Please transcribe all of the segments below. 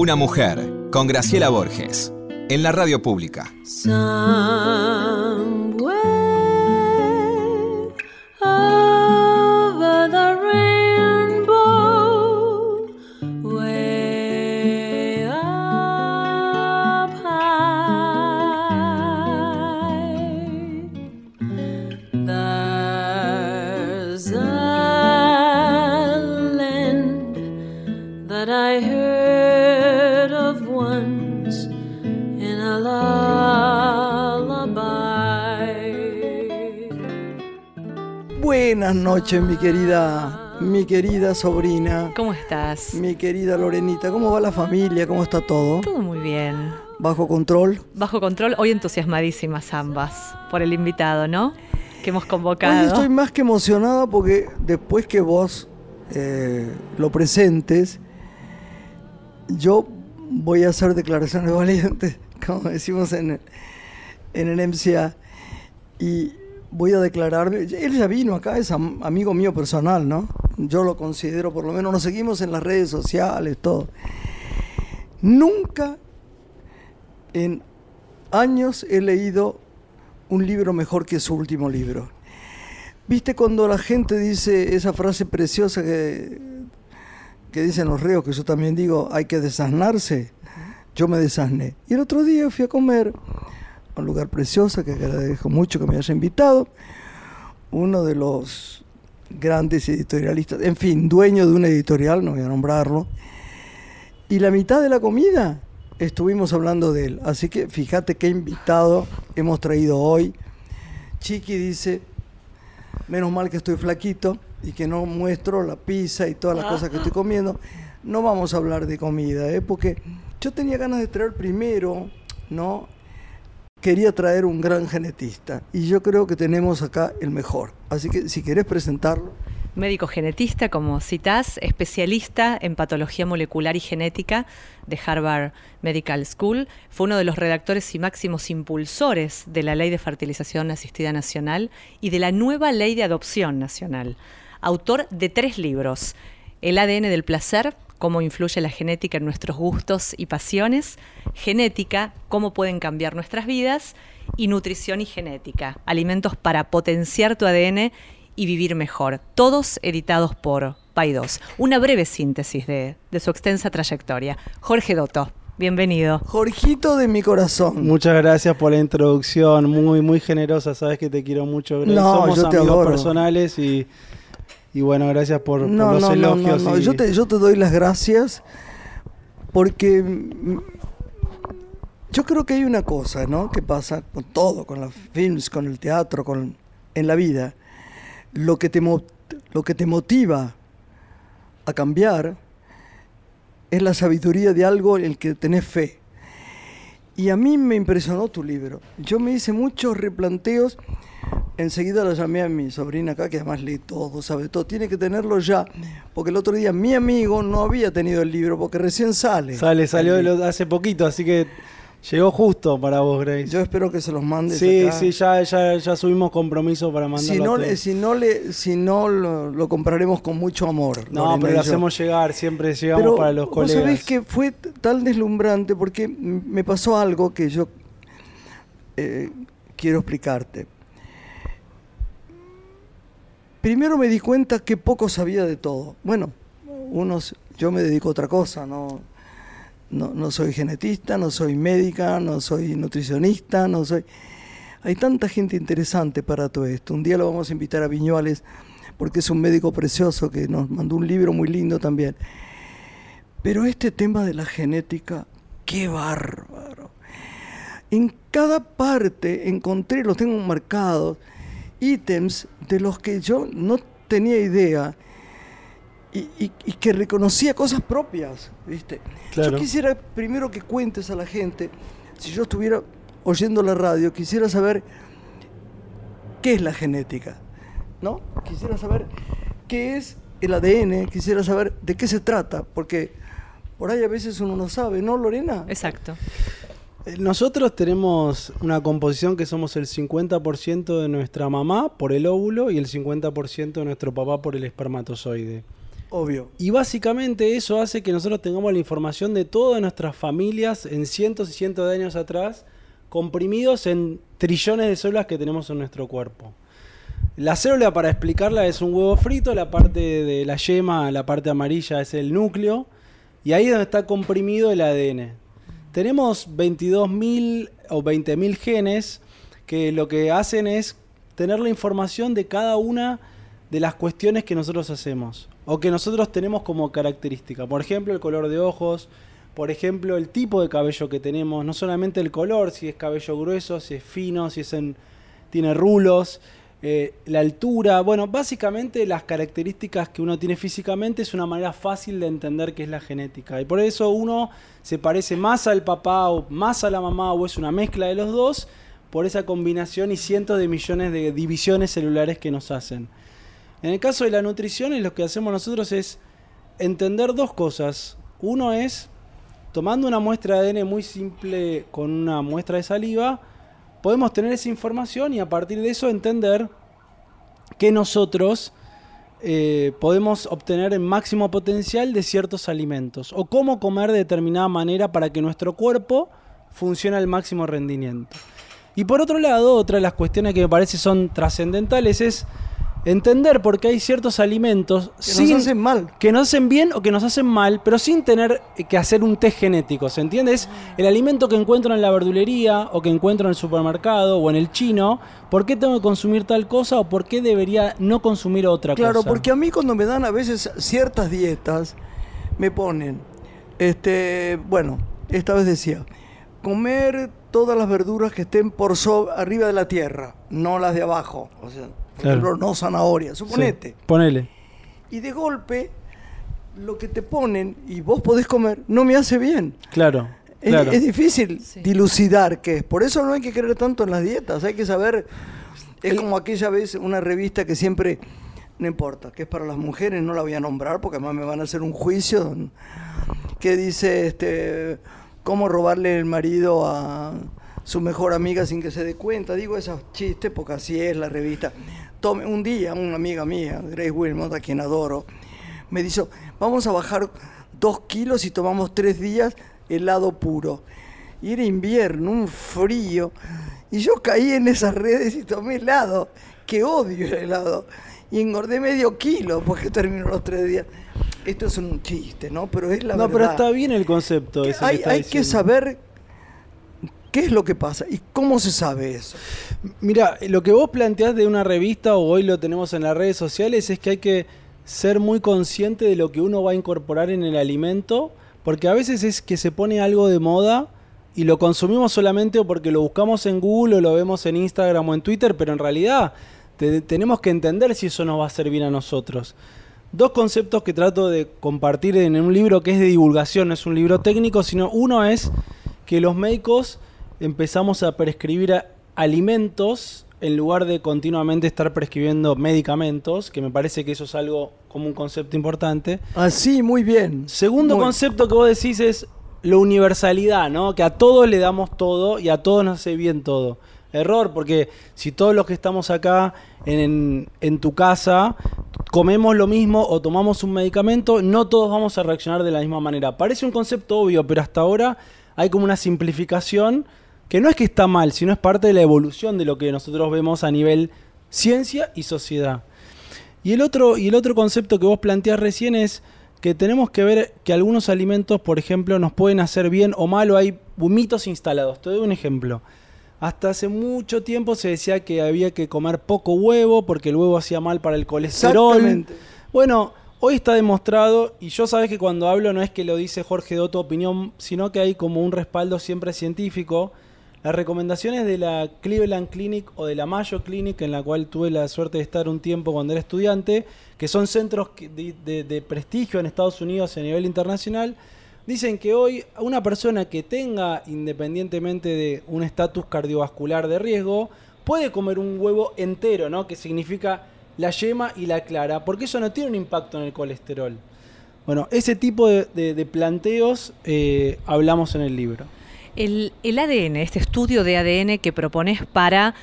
Una mujer, con Graciela Borges, en la radio pública. Noches, mi querida, mi querida sobrina. ¿Cómo estás? Mi querida Lorenita, ¿cómo va la familia? ¿Cómo está todo? Todo muy bien. ¿Bajo control? Bajo control, hoy entusiasmadísimas ambas por el invitado, ¿no? Que hemos convocado. Hoy estoy más que emocionada porque después que vos eh, lo presentes, yo voy a hacer declaraciones valientes, como decimos en el, en el MCA, y voy a declarar, él ya vino acá, es amigo mío personal, ¿no? Yo lo considero, por lo menos nos seguimos en las redes sociales, todo. Nunca en años he leído un libro mejor que su último libro. ¿Viste cuando la gente dice esa frase preciosa que, que dicen los reos, que yo también digo, hay que desasnarse? Yo me desasné. Y el otro día fui a comer un lugar precioso que agradezco mucho que me haya invitado. Uno de los grandes editorialistas, en fin, dueño de una editorial, no voy a nombrarlo. Y la mitad de la comida estuvimos hablando de él. Así que fíjate qué invitado hemos traído hoy. Chiqui dice, menos mal que estoy flaquito y que no muestro la pizza y todas las cosas que estoy comiendo. No vamos a hablar de comida, ¿eh? porque yo tenía ganas de traer primero, ¿no? Quería traer un gran genetista y yo creo que tenemos acá el mejor. Así que si querés presentarlo. Médico genetista, como citás, especialista en patología molecular y genética de Harvard Medical School. Fue uno de los redactores y máximos impulsores de la Ley de Fertilización Asistida Nacional y de la nueva Ley de Adopción Nacional. Autor de tres libros. El ADN del placer, cómo influye la genética en nuestros gustos y pasiones, genética, cómo pueden cambiar nuestras vidas, y nutrición y genética, alimentos para potenciar tu ADN y vivir mejor, todos editados por Paidos. Una breve síntesis de, su extensa trayectoria. Jorge Dotto. Bienvenido. Jorgito de mi corazón. Muchas gracias por la introducción, muy muy generosa, sabes que te quiero mucho. No, Somos yo te amigos personales y y bueno, gracias por, los elogios. No, yo, te, yo te doy las gracias porque yo creo que hay una cosa, ¿no? Que pasa con todo, con los films, con el teatro, con en la vida. Lo que te, lo que te motiva a cambiar es la sabiduría de algo en el que tenés fe. Y a mí me impresionó tu libro. Yo me hice muchos replanteos Enseguida la llamé a mi sobrina acá, que además lee todo, sabe todo. Tiene que tenerlo ya, porque el otro día mi amigo no había tenido el libro, porque recién sale. Sale, salió hace poquito, así que llegó justo para vos, Grace. Yo espero que se los mande. Sí, sí, ya, ya, ya subimos compromiso para mandarlo. Si no, le, si no, le, si no lo, compraremos con mucho amor. No, pero lo hacemos llegar, siempre llegamos para los colegas. Vos sabés que fue tan deslumbrante porque me pasó algo que yo eh, quiero explicarte primero me di cuenta que poco sabía de todo. Bueno, unos, yo me dedico a otra cosa, no, no, soy genetista, no soy médica, no soy nutricionista, no soy... Hay tanta gente interesante para todo esto. Un día lo vamos a invitar a Viñuales porque es un médico precioso que nos mandó un libro muy lindo también. Pero este tema de la genética, qué bárbaro. En cada parte encontré, los tengo marcados, ítems de los que yo no tenía idea y, que reconocía cosas propias, ¿viste? Yo quisiera primero que cuentes a la gente, si yo estuviera oyendo la radio, quisiera saber qué es la genética, ¿no? Quisiera saber qué es el ADN, quisiera saber de qué se trata, porque por ahí a veces uno no sabe, ¿no, Lorena? Exacto. Eh, nosotros tenemos una composición que somos el 50% de nuestra mamá por el óvulo y el 50% de nuestro papá por el espermatozoide. Obvio. Y básicamente eso hace que nosotros tengamos la información de todas nuestras familias en cientos y cientos de años atrás, comprimidos en trillones de células que tenemos en nuestro cuerpo. La célula, para explicarla, es un huevo frito, la parte de la yema, la parte amarilla es el núcleo, y ahí es donde está comprimido el ADN. Tenemos 22.000 o 20.000 genes que lo que hacen es tener la información de cada una de las cuestiones que nosotros hacemos o que nosotros tenemos como característica. Por ejemplo, el color de ojos, por ejemplo, el tipo de cabello que tenemos, no solamente el color, si es cabello grueso, si es fino, si es en, tiene rulos, eh, la altura, bueno, básicamente las características que uno tiene físicamente es una manera fácil de entender qué es la genética. Y por eso uno se parece más al papá o más a la mamá o es una mezcla de los dos por esa combinación y cientos de millones de divisiones celulares que nos hacen. En el caso de la nutrición, lo que hacemos nosotros es entender dos cosas. Uno es, tomando una muestra de ADN muy simple con una muestra de saliva, podemos tener esa información y a partir de eso entender que nosotros eh, podemos obtener el máximo potencial de ciertos alimentos o cómo comer de determinada manera para que nuestro cuerpo funcione al máximo rendimiento. Y por otro lado, otra de las cuestiones que me parece son trascendentales es entender por qué hay ciertos alimentos que nos hacen mal. Que nos hacen bien o que nos hacen mal, pero sin tener que hacer un test genético, ¿se entiende? Es el alimento que encuentro en la verdulería o que encuentro en el supermercado o en el chino, ¿por qué tengo que consumir tal cosa o por qué debería no consumir otra cosa? Claro, porque a mí cuando me dan a veces ciertas dietas, me ponen, este, bueno, esta vez decía, comer todas las verduras que estén por arriba de la tierra, no las de abajo. O sea, por ejemplo, no zanahoria, suponete. ponele. Y de golpe, lo que te ponen y vos podés comer, no me hace bien. Claro. Es, difícil dilucidar qué es. Por eso no hay que creer tanto en las dietas. Hay que saber. Es como aquella vez una revista que siempre. No importa, que es para las mujeres, no la voy a nombrar porque además me van a hacer un juicio. Que dice este cómo robarle el marido a su mejor amiga sin que se dé cuenta. Digo esos chistes porque así es la revista. Tome, un día una amiga mía, Grace Wilmot, a quien adoro, me dijo, vamos a bajar dos kilos y tomamos tres días helado puro. Y era invierno, un frío. Y yo caí en esas redes y tomé helado, que odio el helado. Y engordé medio kilo porque terminó los tres días. Esto es un chiste, ¿no? Pero es la verdad. No, pero está bien el concepto. hay hay que saber qué es lo que pasa y cómo se sabe eso. Mira, lo que vos planteás de una revista o hoy lo tenemos en las redes sociales es que hay que ser muy consciente de lo que uno va a incorporar en el alimento, porque a veces es que se pone algo de moda y lo consumimos solamente porque lo buscamos en Google o lo vemos en Instagram o en Twitter, pero en realidad tenemos que entender si eso nos va a servir a nosotros dos conceptos que trato de compartir en un libro que es de divulgación, no es un libro técnico, sino uno es que los médicos empezamos a prescribir alimentos en lugar de continuamente estar prescribiendo medicamentos, que me parece que eso es algo como un concepto importante. Así, ah, muy bien. Segundo concepto que vos decís es la universalidad, ¿no? Que a todos le damos todo y a todos nos hace bien todo. Error, porque si todos los que estamos acá en, en tu casa comemos lo mismo o tomamos un medicamento, no todos vamos a reaccionar de la misma manera. Parece un concepto obvio, pero hasta ahora hay como una simplificación que no es que está mal, sino es parte de la evolución de lo que nosotros vemos a nivel ciencia y sociedad. Y el otro, y el otro concepto que vos planteás recién es que tenemos que ver que algunos alimentos, por ejemplo, nos pueden hacer bien o mal o hay mitos instalados. Te doy un ejemplo. Hasta hace mucho tiempo se decía que había que comer poco huevo porque el huevo hacía mal para el colesterol. Bueno, hoy está demostrado, y yo sabes que cuando hablo no es que lo dice Jorge de tu opinión, sino que hay como un respaldo siempre científico. Las recomendaciones de la Cleveland Clinic o de la Mayo Clinic, en la cual tuve la suerte de estar un tiempo cuando era estudiante, que son centros de prestigio en Estados Unidos a nivel internacional, Dicen que hoy una persona que tenga, independientemente de un estatus cardiovascular de riesgo, puede comer un huevo entero, ¿no? Que significa la yema y la clara, porque eso no tiene un impacto en el colesterol. Bueno, ese tipo de, planteos eh, hablamos en el libro. El, el, ADN, este estudio de ADN que propones para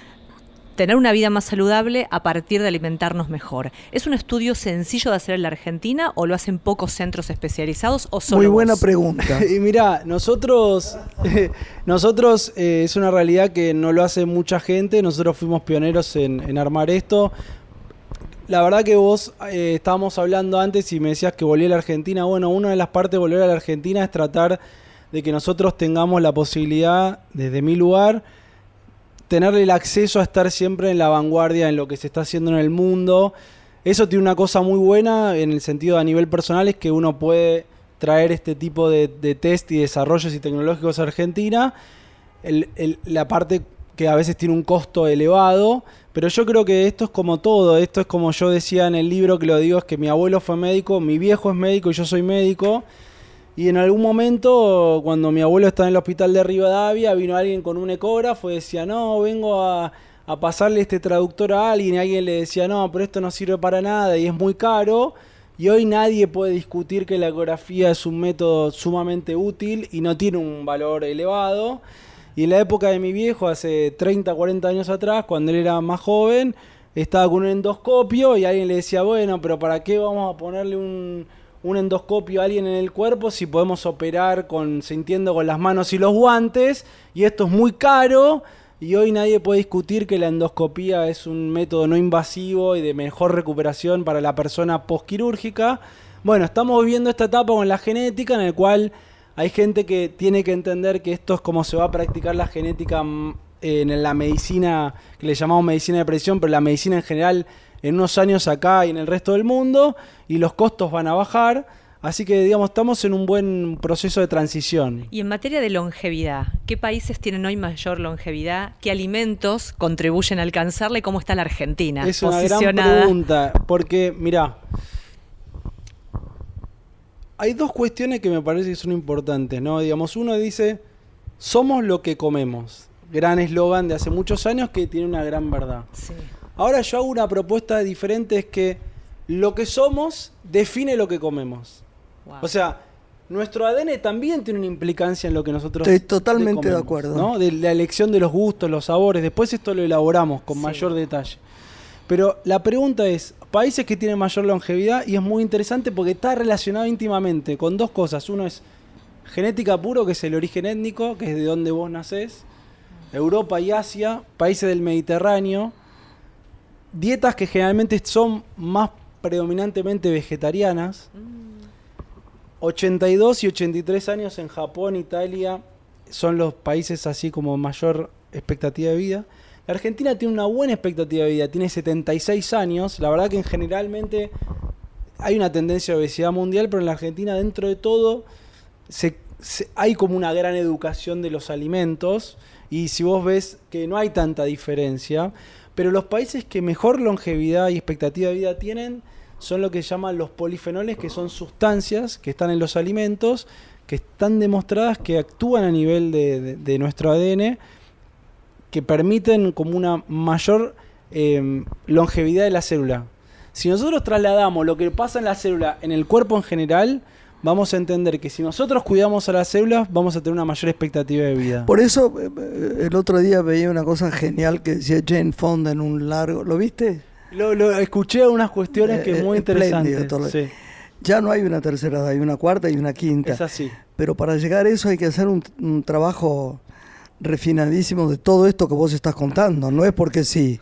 tener una vida más saludable a partir de alimentarnos mejor. ¿Es un estudio sencillo de hacer en la Argentina o lo hacen pocos centros especializados o solo Muy buena vos? pregunta. Y mira, nosotros, nosotros eh, es una realidad que no lo hace mucha gente, nosotros fuimos pioneros en, en armar esto. La verdad que vos eh, estábamos hablando antes y me decías que volví a la Argentina. Bueno, una de las partes de volver a la Argentina es tratar de que nosotros tengamos la posibilidad, desde mi lugar, tenerle el acceso a estar siempre en la vanguardia en lo que se está haciendo en el mundo. Eso tiene una cosa muy buena en el sentido a nivel personal, es que uno puede traer este tipo de, de test y desarrollos y tecnológicos a Argentina. La parte que a veces tiene un costo elevado, pero yo creo que esto es como todo, esto es como yo decía en el libro que lo digo, es que mi abuelo fue médico, mi viejo es médico y yo soy médico. Y en algún momento, cuando mi abuelo estaba en el hospital de Rivadavia, vino alguien con un ecógrafo y decía, no, vengo a, a pasarle este traductor a alguien. Y alguien le decía, no, pero esto no sirve para nada y es muy caro. Y hoy nadie puede discutir que la ecografía es un método sumamente útil y no tiene un valor elevado. Y en la época de mi viejo, hace 30, 40 años atrás, cuando él era más joven, estaba con un endoscopio y alguien le decía, bueno, pero ¿para qué vamos a ponerle un, un endoscopio a alguien en el cuerpo si podemos operar con, sintiendo con las manos y los guantes? Y esto es muy caro. Y hoy nadie puede discutir que la endoscopía es un método no invasivo y de mejor recuperación para la persona posquirúrgica. Bueno, estamos viviendo esta etapa con la genética en el cual hay gente que tiene que entender que esto es como se va a practicar la genética mm, en la medicina, que le llamamos medicina de precisión, pero la medicina en general en unos años acá y en el resto del mundo, y los costos van a bajar. Así que, digamos, estamos en un buen proceso de transición. Y en materia de longevidad, ¿qué países tienen hoy mayor longevidad? ¿Qué alimentos contribuyen a alcanzarla y cómo está la Argentina? Es una gran pregunta, porque, mirá, hay dos cuestiones que me parece que son importantes, ¿no? Digamos, uno dice, somos lo que comemos. Gran eslogan de hace muchos años que tiene una gran verdad. Sí. Ahora yo hago una propuesta diferente, es que lo que somos define lo que comemos. Wow. O sea, nuestro ADN también tiene una implicancia en lo que nosotros Estoy totalmente comemos, de acuerdo. ¿no? De la elección de los gustos, los sabores. Después esto lo elaboramos con Sí. mayor detalle. Pero la pregunta es, países que tienen mayor longevidad, y es muy interesante porque está relacionado íntimamente con dos cosas. Uno es genética puro, que es el origen étnico, que es de donde vos nacés. Europa y Asia, países del Mediterráneo. Dietas que generalmente son más predominantemente vegetarianas. 82 y 83 años en Japón, Italia, son los países así como mayor expectativa de vida. La Argentina tiene una buena expectativa de vida, tiene 76 años. La verdad que en generalmente hay una tendencia de obesidad mundial, pero en la Argentina dentro de todo se- se- hay como una gran educación de los alimentos y si vos ves que no hay tanta diferencia, pero los países que mejor longevidad y expectativa de vida tienen son lo que llaman los polifenoles, que son sustancias que están en los alimentos, que están demostradas que actúan a nivel de, nuestro ADN, que permiten como una mayor eh, longevidad de la célula. Si nosotros trasladamos lo que pasa en la célula en el cuerpo en general, vamos a entender que si nosotros cuidamos a las células, vamos a tener una mayor expectativa de vida. Por eso eh, eh, el otro día veía una cosa genial que decía Jane Fonda en un largo. ¿Lo viste? Lo, lo- escuché unas cuestiones que Eh, es muy espléndido interesantes. Sí, Ya no hay una tercera edad, hay una cuarta y una quinta. es así. Pero para llegar a eso hay que hacer un, un trabajo refinadísimo de todo esto que vos estás contando. No es porque sí.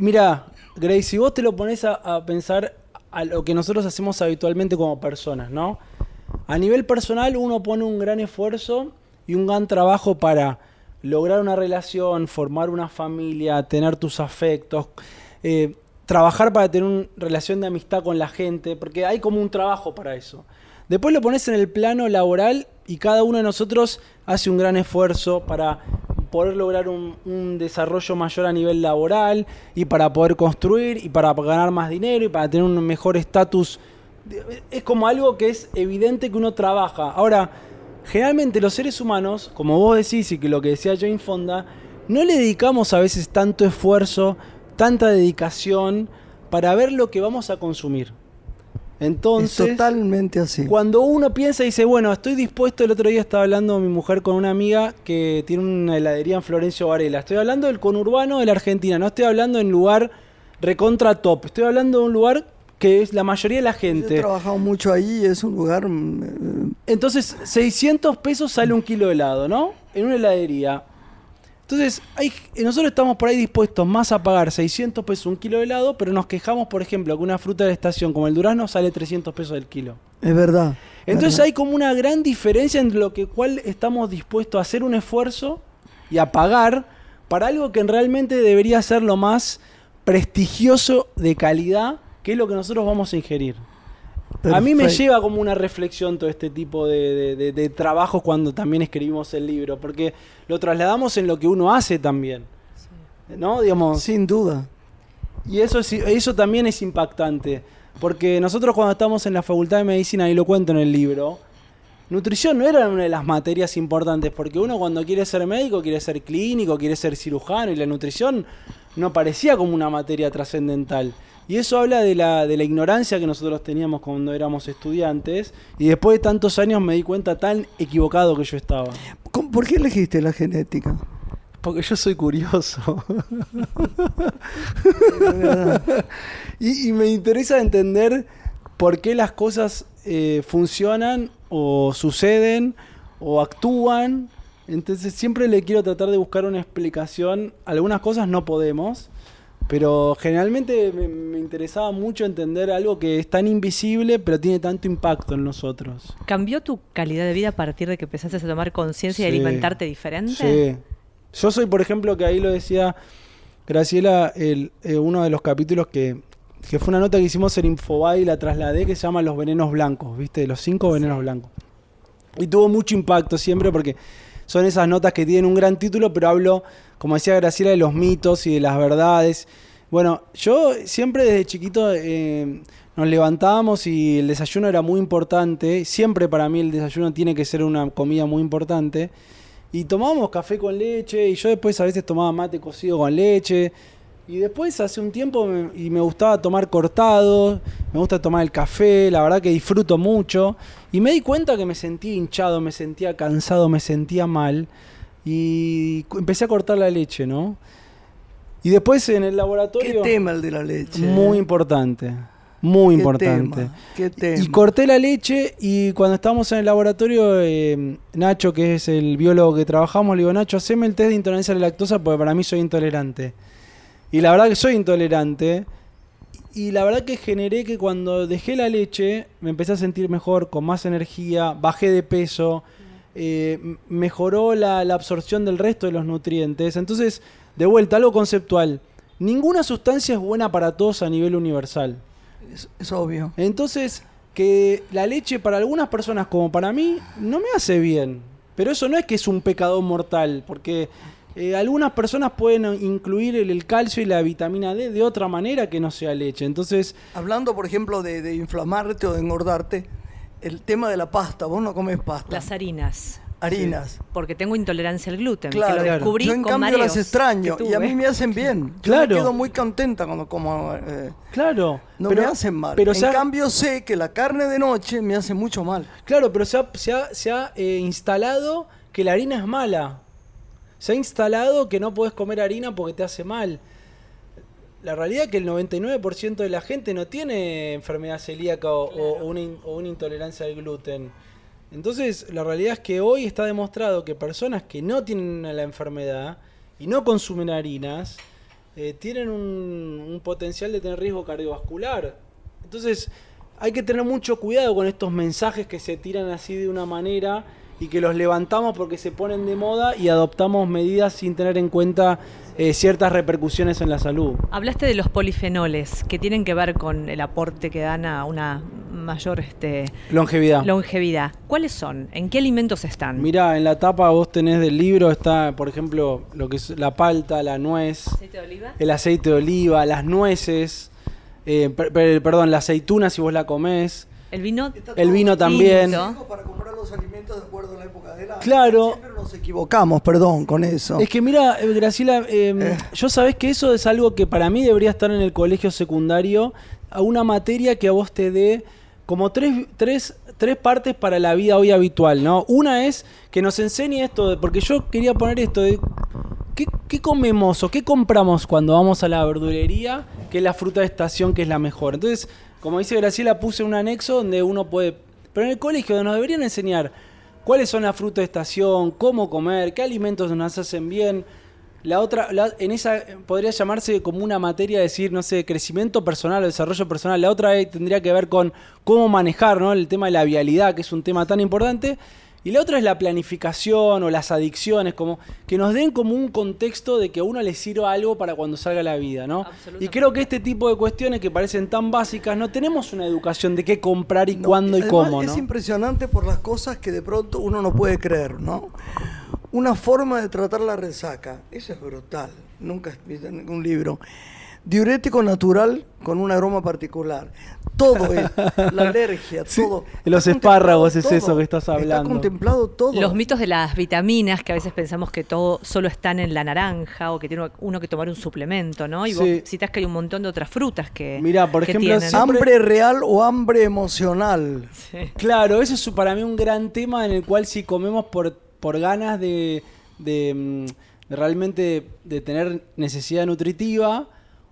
Mira, Grace, si vos te lo pones a, a pensar a lo que nosotros hacemos habitualmente como personas, ¿no? A nivel personal uno pone un gran esfuerzo y un gran trabajo para lograr una relación, formar una familia, tener tus afectos, eh, trabajar para tener una relación de amistad con la gente, porque hay como un trabajo para eso. Después lo pones en el plano laboral y cada uno de nosotros hace un gran esfuerzo para poder lograr un, un desarrollo mayor a nivel laboral y para poder construir y para ganar más dinero y para tener un mejor estatus. Es como algo que es evidente que uno trabaja. Ahora, generalmente los seres humanos, como vos decís y que lo que decía Jane Fonda, no le dedicamos a veces tanto esfuerzo, tanta dedicación para ver lo que vamos a consumir. Entonces, es totalmente así. Cuando uno piensa y dice, bueno, estoy dispuesto, el otro día estaba hablando mi mujer con una amiga que tiene una heladería en Florencio Varela. Estoy hablando del conurbano de la Argentina, no estoy hablando en lugar recontra top, estoy hablando de un lugar que es la mayoría de la Yo he gente. trabajado mucho ahí, es un lugar... mm, Entonces, 600 pesos sale un kilo de helado, ¿no? En una heladería. Entonces, hay, nosotros estamos por ahí dispuestos más a pagar 600 pesos un kilo de helado, pero nos quejamos, por ejemplo, que una fruta de la estación como el durazno sale 300 pesos el kilo. Es verdad. Entonces verdad. hay como una gran diferencia entre lo que cual estamos dispuestos a hacer un esfuerzo y a pagar para algo que realmente debería ser lo más prestigioso de calidad, que es lo que nosotros vamos a ingerir. A mí me lleva como una reflexión todo este tipo de, de, de- de trabajos cuando también escribimos el libro, porque lo trasladamos en lo que uno hace también. ¿No? Digamos, Sin duda. y eso, es- eso también es impactante. Porque nosotros cuando estamos en la Facultad de Medicina, y lo cuento en el libro, nutrición no era una de las materias importantes, porque uno cuando quiere ser médico, quiere ser clínico, quiere ser cirujano, y la nutrición no parecía como una materia trascendental. Y eso habla de la, de la ignorancia que nosotros teníamos cuando éramos estudiantes, y después de tantos años me di cuenta tan equivocado que yo estaba. ¿Cómo- ¿Por qué elegiste la genética? Porque yo soy curioso. Y me interesa entender por qué las cosas eh, funcionan o suceden o actúan. Entonces siempre le quiero tratar de buscar una explicación. Algunas cosas no podemos, pero generalmente me, me interesaba mucho entender algo que es tan invisible pero tiene tanto impacto en nosotros. ¿Cambió tu calidad de vida a partir de que empezaste a tomar conciencia y Sí. alimentarte diferente? Sí. Yo soy, por ejemplo, que ahí lo decía Graciela, el, eh, uno de los capítulos que, que fue una nota que hicimos en Infobae y la trasladé que se llama Los Venenos Blancos, ¿viste? Los cinco venenos blancos. Y tuvo mucho impacto siempre porque son esas notas que tienen un gran título, pero hablo, como decía Graciela, de los mitos y de las verdades. Bueno, yo siempre desde chiquito eh, nos levantábamos y el desayuno era muy importante. Siempre para mí el desayuno tiene que ser una comida muy importante. Y tomábamos café con leche y yo después a veces tomaba mate cocido con leche. Y después hace un tiempo me, y me gustaba tomar cortado, me gusta tomar el café, la verdad que disfruto mucho. Y me di cuenta que me sentía hinchado, me sentía cansado, me sentía mal. Y empecé a cortar la leche, ¿no? Y después en el ¿Qué laboratorio... tema el de la leche? Muy eh? importante, muy ¿Qué importante. tema? ¿Qué tema? Y corté la leche y cuando estábamos en el laboratorio, eh, Nacho, que es el biólogo que trabajamos, le digo, Nacho, haceme el test de intolerancia a la lactosa porque para mí soy intolerante. Y la verdad que soy intolerante. Y la verdad que generé que cuando dejé la leche me empecé a sentir mejor, con más energía, bajé de peso, eh, mejoró la, la absorción del resto de los nutrientes. Entonces, de vuelta, algo conceptual. Ninguna sustancia es buena para todos a nivel universal. Es, es obvio. Entonces, que la leche para algunas personas como para mí no me hace bien. Pero eso no es que es un pecado mortal, porque eh, algunas personas pueden incluir el, el calcio y la vitamina D de otra manera que no sea leche. Entonces, Hablando, por ejemplo, de, de inflamarte o de engordarte, el tema de la pasta, vos no comes pasta. Las harinas. harinas. Porque tengo intolerancia al gluten. Claro, que lo descubrí yo en con cambio las extraño y a mí me hacen bien. Yo Claro. me quedo muy contenta cuando como... eh, claro. no pero, me hacen mal. Pero en ha- cambio sé que la carne de noche me hace mucho mal. Claro, pero se ha, se ha- se ha, eh, instalado que la harina es mala. Se ha instalado que no podés comer harina porque te hace mal. La realidad es que el 99% de la gente no tiene enfermedad celíaca o, o una, o una intolerancia al gluten. Entonces, la realidad es que hoy está demostrado que personas que no tienen la enfermedad y no consumen harinas, eh, tienen un, un potencial de tener riesgo cardiovascular. Entonces, hay que tener mucho cuidado con estos mensajes que se tiran así de una manera y que los levantamos porque se ponen de moda y adoptamos medidas sin tener en cuenta eh, ciertas repercusiones en la salud. Hablaste de los polifenoles que tienen que ver con el aporte que dan a una mayor este, Longevidad. longevidad. ¿Cuáles son? ¿En qué alimentos están? Mirá, en la tapa vos tenés del libro, está, por ejemplo, lo que es la palta, la nuez, ¿Aceite de oliva? el aceite de oliva, las nueces, eh, per- per- perdón, la aceituna si vos la comés. El vino. El vino también. Para comprar los alimentos de acuerdo a la época del año. Claro. Siempre nos equivocamos, perdón, con eso. Es que mira, eh, Graciela, eh, yo sabés que eso es algo que para mí debería estar en el colegio secundario, a una materia que a vos te dé como tres, tres, tres partes para la vida hoy habitual, ¿no? Una es que nos enseñe esto, de- porque yo quería poner esto de ¿qué, qué comemos o qué compramos cuando vamos a la verdulería, que es la fruta de estación que es la mejor. Entonces, como dice Graciela, puse un anexo donde uno puede, pero en el colegio nos deberían enseñar cuáles son las frutas de estación, cómo comer, qué alimentos nos hacen bien. La otra, la- en esa eh, podría llamarse como una materia, decir, no sé, crecimiento personal o desarrollo personal. La otra eh, tendría que ver con cómo manejar, ¿no? El tema de la vialidad, que es un tema tan importante. Y la otra es la planificación o las adicciones, como que nos den como un contexto de que a uno le sirva algo para cuando salga a la vida, ¿no? Absolutamente. Y creo que este tipo de cuestiones que parecen tan básicas, no tenemos una educación de qué comprar y No, cuándo y cómo, ¿no? Es impresionante por las cosas que de pronto uno no puede creer, ¿no? Una forma de tratar la resaca, eso es brutal, nunca he visto en ningún libro. Diurético natural con un aroma particular. Todo es, la alergia, todo. en los Está espárragos es eso que estás Está hablando. contemplado todo. Los mitos de las vitaminas, que a veces pensamos que todo solo están en la naranja o que tiene uno que tomar un suplemento, ¿no? Y vos Sí. citás que hay un montón de otras frutas que. Mirá, por que ejemplo, tienen. Hambre real o hambre emocional. Sí. Claro, eso es para mí un gran tema en el cual si comemos por, por ganas de, de, mm, de realmente de tener necesidad nutritiva,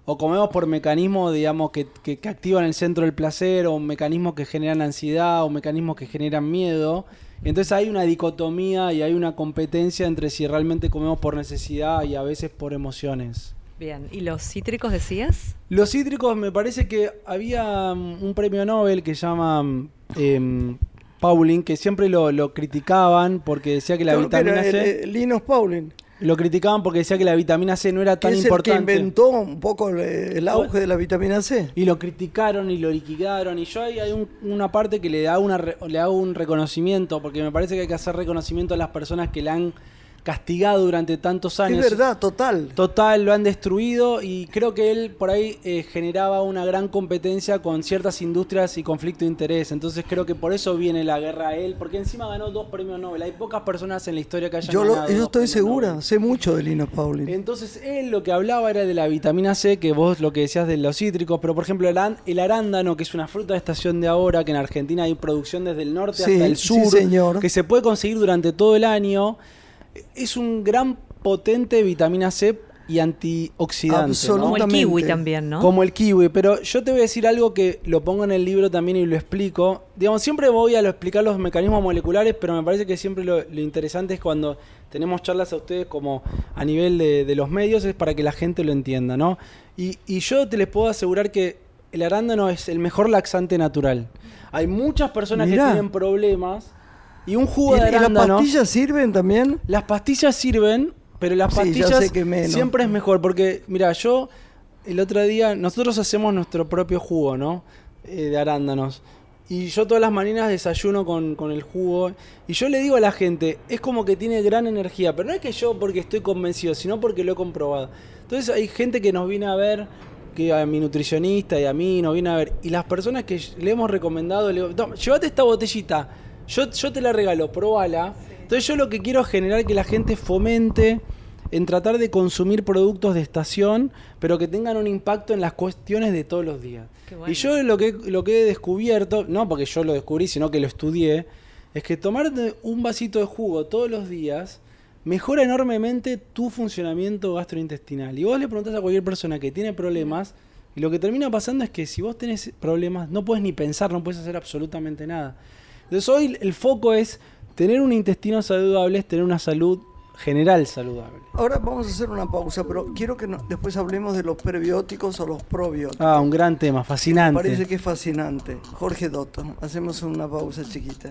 o comemos por mecanismos, digamos, que, que- que activan el centro del placer, o mecanismos que generan ansiedad, o mecanismos que generan miedo. Entonces hay una dicotomía y hay una competencia entre si realmente comemos por necesidad y a veces por emociones. Bien. ¿Y los cítricos decías? Los cítricos, me parece que había mm, un premio Nobel que se llama mm, em, Pauling, que siempre lo, lo criticaban porque decía que la Creo que vitamina era C. el- el Linus Pauling, Lo criticaban porque decía que la vitamina C no era tan es importante. el que inventó un poco el, el auge de la vitamina C. Y lo criticaron y lo liquidaron. Y yo ahí hay un- una parte que le da una le hago un reconocimiento, porque me parece que hay que hacer reconocimiento a las personas que la han castigado durante tantos años. Es verdad, total. Total, lo han destruido y creo que él por ahí eh, generaba una gran competencia con ciertas industrias y conflicto de interés. Entonces creo que por eso viene la guerra a él, porque encima ganó dos premios Nobel. Hay pocas personas en la historia que hayan Yo, lo- ganado. yo dos estoy segura, Nobel. sé mucho de Linus Pauling. Entonces él lo que hablaba era de la vitamina C, que vos lo que decías de los cítricos, pero por ejemplo el, arán- el arándano, que es una fruta de estación de ahora, que en Argentina hay producción desde el norte Sí, hasta el sí, sur, señor. que se puede conseguir durante todo el año, es un gran potente vitamina C y antioxidante. ¿no? Como el kiwi también, ¿no? Como el kiwi, pero yo te voy a decir algo que lo pongo en el libro también y lo explico. Digamos, siempre voy a lo- explicar los mecanismos moleculares, pero me parece que siempre lo, lo interesante es cuando tenemos charlas a ustedes como a nivel de, de los medios, es para que la gente lo entienda, ¿no? Y, y yo te les puedo asegurar que el arándano es el mejor laxante natural. Hay muchas personas Mirá. que tienen problemas y un jugo ¿Y, de y las arándano... pastillas sirven también? Las pastillas sirven, pero las Sí, pastillas que siempre es mejor. Porque, mira, yo el otro día, nosotros hacemos nuestro propio jugo, ¿no? Eh, de arándanos. Y yo todas las mañanas desayuno con, con el jugo. Y yo le digo a la gente, es como que tiene gran energía. Pero no es que yo porque estoy convencido, sino porque lo he comprobado. Entonces hay gente que nos viene a ver, que a mi nutricionista y a mí nos viene a ver. Y las personas que le hemos recomendado, le digo, "Toma, llévate esta botellita. Yo, yo te la regalo, probala. Entonces yo lo que quiero es generar que la gente fomente en tratar de consumir productos de estación, pero que tengan un impacto en las cuestiones de todos los días. Bueno. Y yo lo que, lo que he descubierto, no porque yo lo descubrí, sino que lo estudié, es que tomarte un vasito de jugo todos los días mejora enormemente tu funcionamiento gastrointestinal. Y vos le preguntás a cualquier persona que tiene problemas, y lo que termina pasando es que si vos tenés problemas, no puedes ni pensar, no puedes hacer absolutamente nada. Entonces hoy el foco es tener un intestino saludable, es tener una salud general saludable. Ahora vamos a hacer una pausa, pero quiero que no- después hablemos de los prebióticos o los probióticos. Ah, un gran tema, Me fascinante. parece que es fascinante. Jorge Dotto, hacemos una pausa chiquita.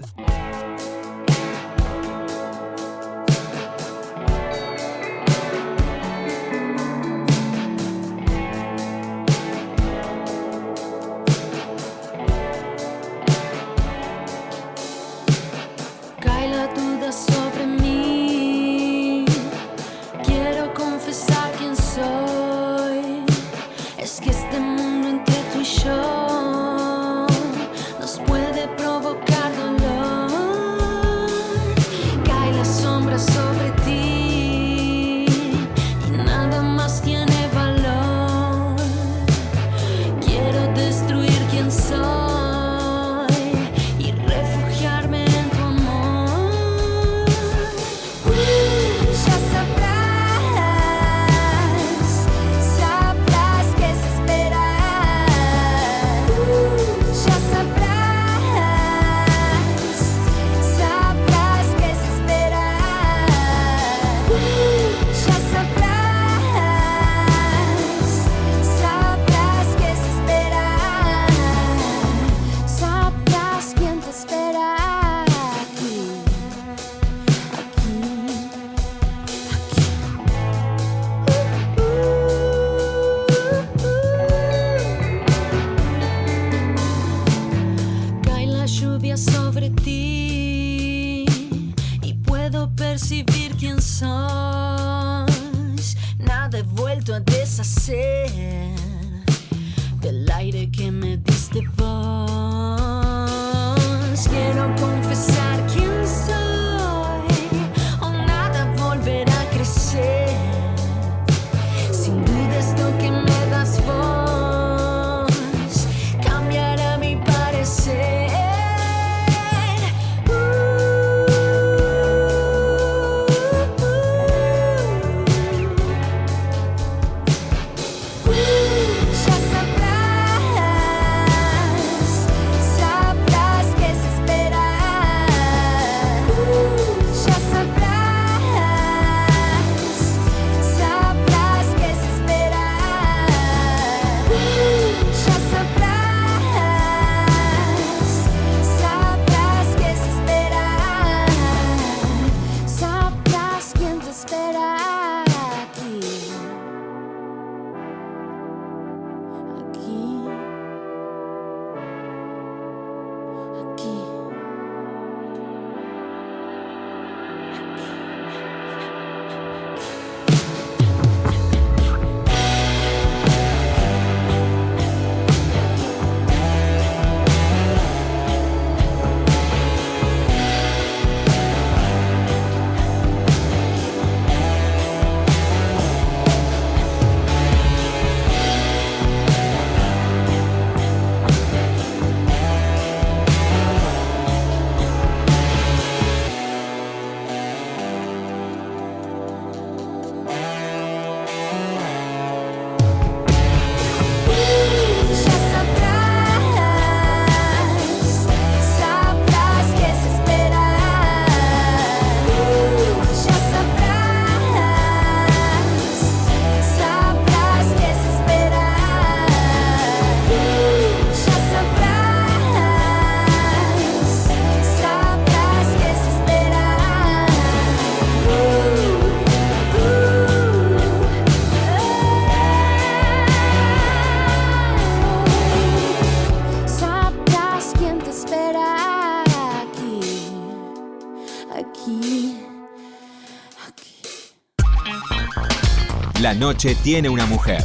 La noche tiene una mujer.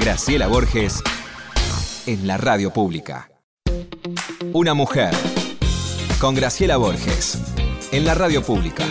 Graciela Borges en la radio pública. Una mujer. Con Graciela Borges en la radio pública.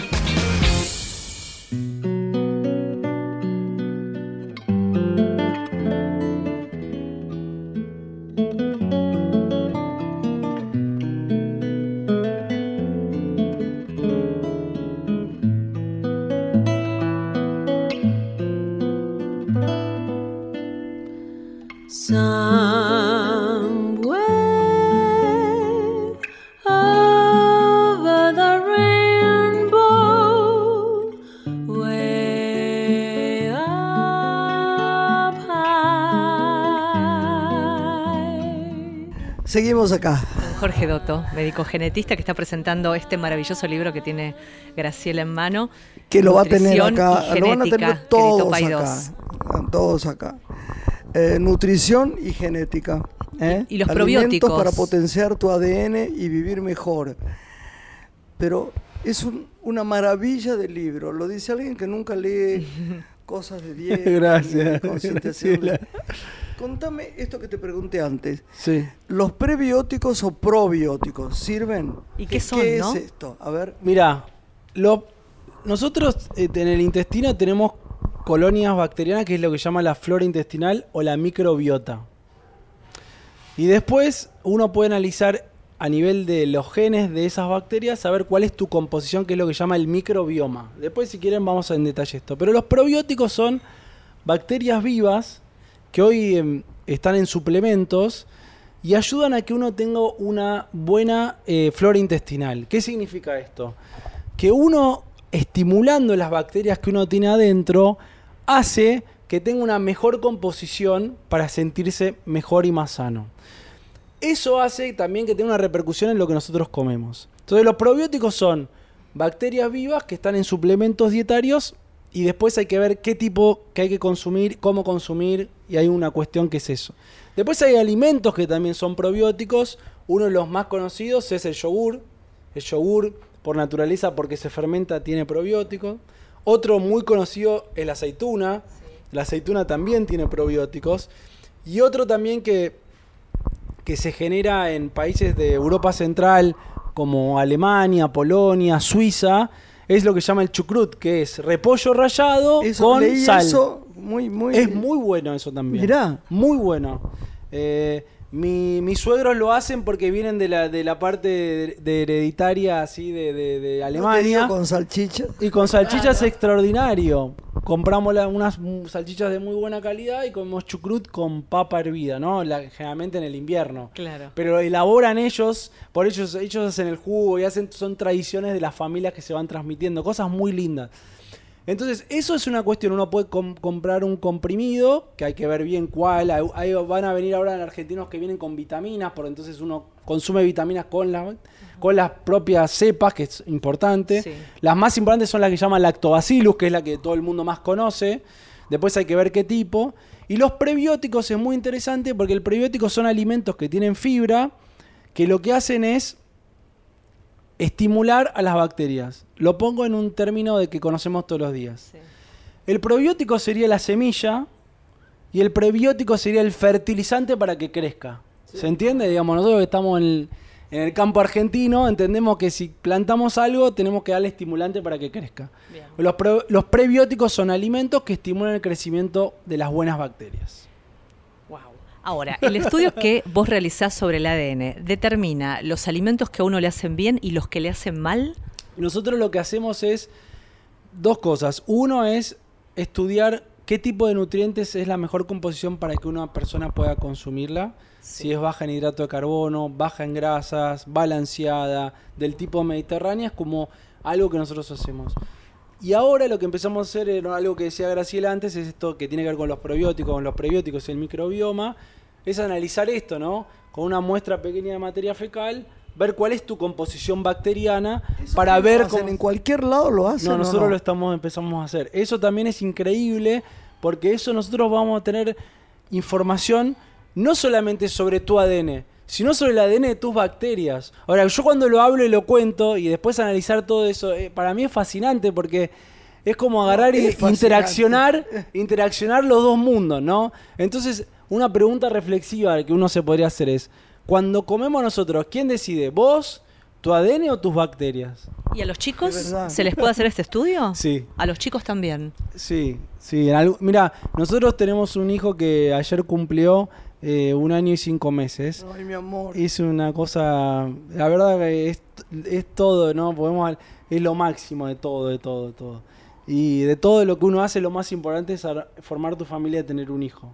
Seguimos acá. Jorge Dotto, médico genetista, que está presentando este maravilloso libro que tiene Graciela en mano. que lo va a tener acá, y lo van a tener todos acá, todos acá. Eh, nutrición y genética. ¿eh? Y- y los Alimentos probióticos. para potenciar tu ADN y vivir mejor. Pero es un- una maravilla de libro. Lo dice alguien que nunca lee cosas de dieta. Gracias. Contame esto que te pregunté antes. Sí. ¿Los prebióticos o probióticos sirven? ¿Y qué son, ¿Qué no? es esto? A ver. Mira, lo, nosotros eh, en el intestino tenemos colonias bacterianas, que es lo que llama la flora intestinal o la microbiota. Y después uno puede analizar a nivel de los genes de esas bacterias, saber cuál es tu composición, que es lo que llama el microbioma. Después, si quieren, vamos en detalle esto. Pero los probióticos son bacterias vivas que hoy em, están en suplementos y ayudan a que uno tenga una buena eh, flora intestinal. ¿Qué significa esto? Que uno, estimulando las bacterias que uno tiene adentro, hace que tenga una mejor composición para sentirse mejor y más sano. Eso hace también que tenga una repercusión en lo que nosotros comemos. Entonces los probióticos son bacterias vivas que están en suplementos dietarios y después hay que ver qué tipo que hay que consumir, cómo consumir y hay una cuestión que es eso. Después hay alimentos que también son probióticos. Uno de los más conocidos es el yogur. El yogur por naturaleza porque se fermenta tiene probióticos. Otro muy conocido es la aceituna. La aceituna también tiene probióticos. Y otro también que, que se genera en países de Europa Central como Alemania, Polonia, Suiza, es lo que se llama el chucrut, que es repollo rallado Eso, con leí sal. eso muy, muy... Es muy bueno eso también. Mirá. Muy bueno. Eh, mi- mis suegros lo hacen porque vienen de la, de la parte de, de hereditaria así de, de- de ¿No te digo Alemania. con salchicha. Y con salchichas extraordinario. Compramos la- unas salchichas de muy buena calidad y comemos chucrut con papa hervida, ¿no? La- generalmente en el invierno. Claro. Pero elaboran ellos, por ellos, ellos hacen el jugo y hacen, son tradiciones de las familias que se van transmitiendo, cosas muy lindas. Entonces, eso es una cuestión. Uno puede com- comprar un comprimido, que hay que ver bien cuál. Ahí- van a venir ahora argentinos que vienen con vitaminas, por entonces uno consume vitaminas con, la- con las propias cepas, que es importante. Sí. Las más importantes son las que llaman lactobacillus, que es la que todo el mundo más conoce. Después hay que ver qué tipo. Y los prebióticos es muy interesante porque el prebiótico son alimentos que tienen fibra, que lo que hacen es estimular a las bacterias. Lo pongo en un término de que conocemos todos los días. Sí. El probiótico sería la semilla y el prebiótico sería el fertilizante para que crezca. ¿Se entiende? Digamos, nosotros que estamos en el, en el campo argentino entendemos que si plantamos algo tenemos que darle estimulante para que crezca. Los, pre- los prebióticos son alimentos que estimulan el crecimiento de las buenas bacterias. Wow. Ahora, el estudio que vos realizás sobre el ADN determina los alimentos que a uno le hacen bien y los que le hacen mal. Nosotros lo que hacemos es dos cosas. Uno es estudiar qué tipo de nutrientes es la mejor composición para que una persona pueda consumirla. Si es baja en hidrato de carbono, baja en grasas, balanceada, del tipo mediterránea, es como algo que nosotros hacemos. Y ahora lo que empezamos a hacer, era algo que decía Graciela antes, es esto que tiene que ver con los probióticos, con los prebióticos y el microbioma, es analizar esto, ¿no? Con una muestra pequeña de materia fecal, ver cuál es tu composición bacteriana ¿Eso para ver hacen? cómo... ¿En cualquier lado lo hacen? No, nosotros no? lo estamos empezamos a hacer. Eso también es increíble porque eso nosotros vamos a tener información no solamente sobre tu ADN, sino sobre el ADN de tus bacterias. Ahora, yo cuando lo hablo y lo cuento y después analizar todo eso, eh, para mí es fascinante porque es como agarrar y es fascinante. interaccionar, interaccionar los dos mundos, ¿no? Entonces, una pregunta reflexiva que uno se podría hacer es, cuando comemos nosotros, ¿quién decide? ¿Vos, tu ADN o tus bacterias? ¿Y a los chicos se les puede hacer este estudio? Sí. A los chicos también. Sí, sí. en algo- mira, nosotros tenemos un hijo que ayer cumplió eh, un año y cinco meses. Ay, mi amor. Es una cosa, la verdad que es, es todo, ¿no? Podemos, es lo máximo de todo, de todo, de todo. Y de todo lo que uno hace, lo más importante es ar- formar tu familia y tener un hijo.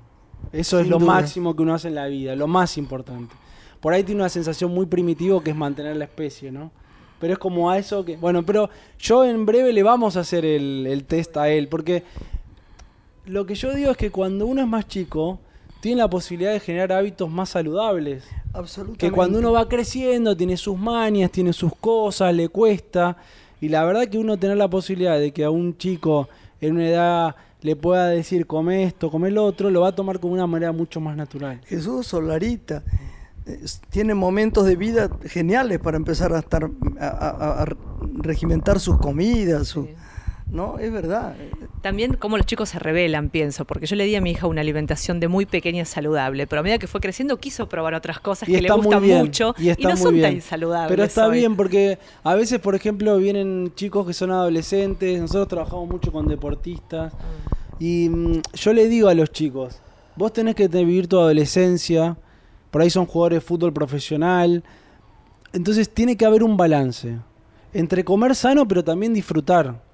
Eso es lo duda. máximo que uno hace en la vida, lo más importante. Por ahí tiene una sensación muy primitiva que es mantener la especie, ¿no? Pero es como a eso que... Bueno, pero yo en breve le vamos a hacer el, el test a él, porque lo que yo digo es que cuando uno es más chico, tiene la posibilidad de generar hábitos más saludables. Absolutamente. Que cuando uno va creciendo, tiene sus manias, tiene sus cosas, le cuesta. Y la verdad que uno tener la posibilidad de que a un chico en una edad le pueda decir come esto, come lo otro, lo va a tomar como una manera mucho más natural. Jesús Solarita tiene momentos de vida geniales para empezar a estar a, a- a regimentar sus comidas, su- Sí. No, es verdad. También cómo los chicos se rebelan, pienso, porque yo le di a mi hija una alimentación de muy pequeña saludable, pero a medida que fue creciendo quiso probar otras cosas Y que le gustan bien, mucho y no son bien. tan saludables. Pero está hoy. bien porque a veces, por ejemplo, vienen chicos que son adolescentes, nosotros trabajamos mucho con deportistas y mm, yo le digo a los chicos, vos tenés que vivir tu adolescencia, por ahí son jugadores de fútbol profesional, entonces tiene que haber un balance entre comer sano pero también disfrutar.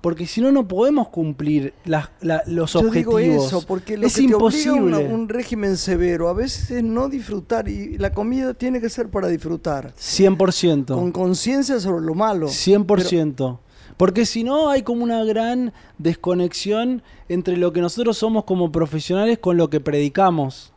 Porque si no, no podemos cumplir las- la- los Yo digo objetivos. eso porque lo es que te obliga imposible. una- un régimen severo a veces es no disfrutar y la comida tiene que ser para disfrutar. 100%. Con conciencia sobre lo malo. 100%. Porque si no, hay como una gran desconexión entre lo que nosotros somos como profesionales con lo que predicamos.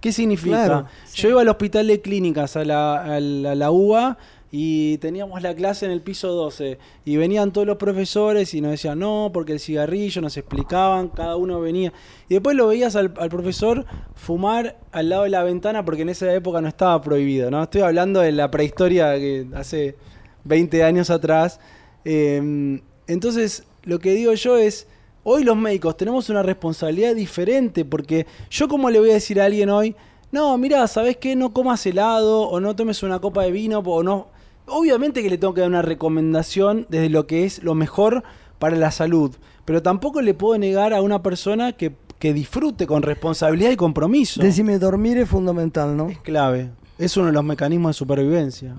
¿Qué significa? Claro. Yo iba al hospital de clínicas, a la, a la, a la UBA, y teníamos la clase en el piso 12. Y venían todos los profesores y nos decían, no, porque el cigarrillo, nos explicaban, cada uno venía. Y después lo veías al, profesor fumar al lado de la ventana, porque en esa época no estaba prohibido, ¿no? Estoy hablando de la prehistoria que hace 20 años atrás. Eh, entonces, lo que digo yo es, hoy los médicos tenemos una responsabilidad diferente, porque yo como le voy a decir a alguien hoy, no, mira, ¿sabes qué? No comas helado, o no tomes una copa de vino, o no... Obviamente que le tengo que dar una recomendación desde lo que es lo mejor para la salud, pero tampoco le puedo negar a una persona que, que disfrute con responsabilidad y compromiso. Decime, dormir es fundamental, ¿no? Es clave. Es uno de los mecanismos de supervivencia.